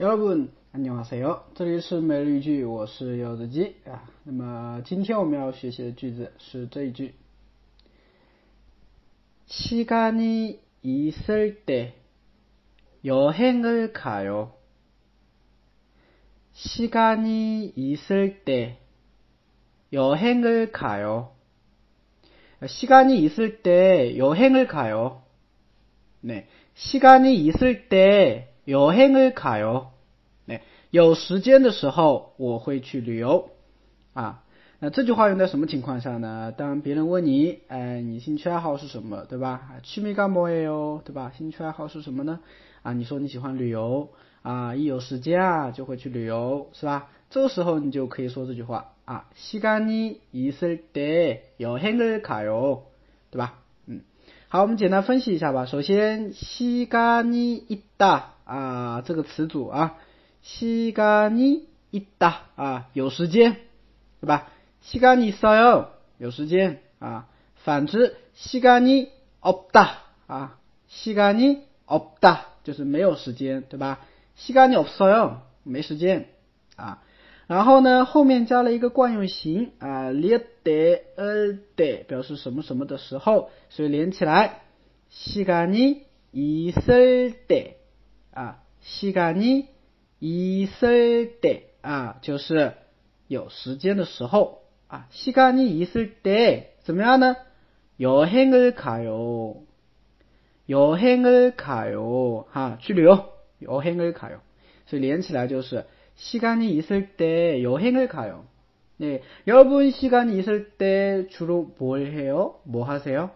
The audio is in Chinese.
여러분안녕하세요这里是每日一句，我是柚子鸡啊。那么今天我们要学习的句子是这一句：시간이있을때여행을가 요。 시간이있을때여행을가 요。 시간이있을때여행을가 요。 네시간이있을때 여행을가 요。 有时间的时候我会去旅游啊。那这句话用在什么情况下呢？当别人问你，哎，你兴趣爱好是什么，对吧？취미가뭐예 요， 对吧？兴趣爱好是什么呢？啊，你说你喜欢旅游啊，一有时间啊就会去旅游，是吧？这个时候你就可以说这句话啊，시간이있을때여행을가 요， 对吧？ 嗯，好，我们简单分析一下吧。首先，시간이있다啊，这个词组啊。시간이있다啊，有时间，对吧？시간이있어 요， 有时间啊。反之，시간이없다啊，시간이없다就是没有时间，对吧？시간이없어 요， 没时间啊。 然后呢，后面加了一个惯用型啊，리 때， 을 때， 表示什么什么的时候，所以连起来，시간이있을 때， 啊，시간이 있을때啊，就是有时间的时候啊。시간이있을 때， 怎么样呢？여행을가 요， 여행을가 요， 哈，去旅游。여행을가 요， 所以连起来就是 시간이 있을 때 여행을 가 요。 네 여러분 시간이 있을 때 주로 뭘 해 요？ 뭐 하세 요？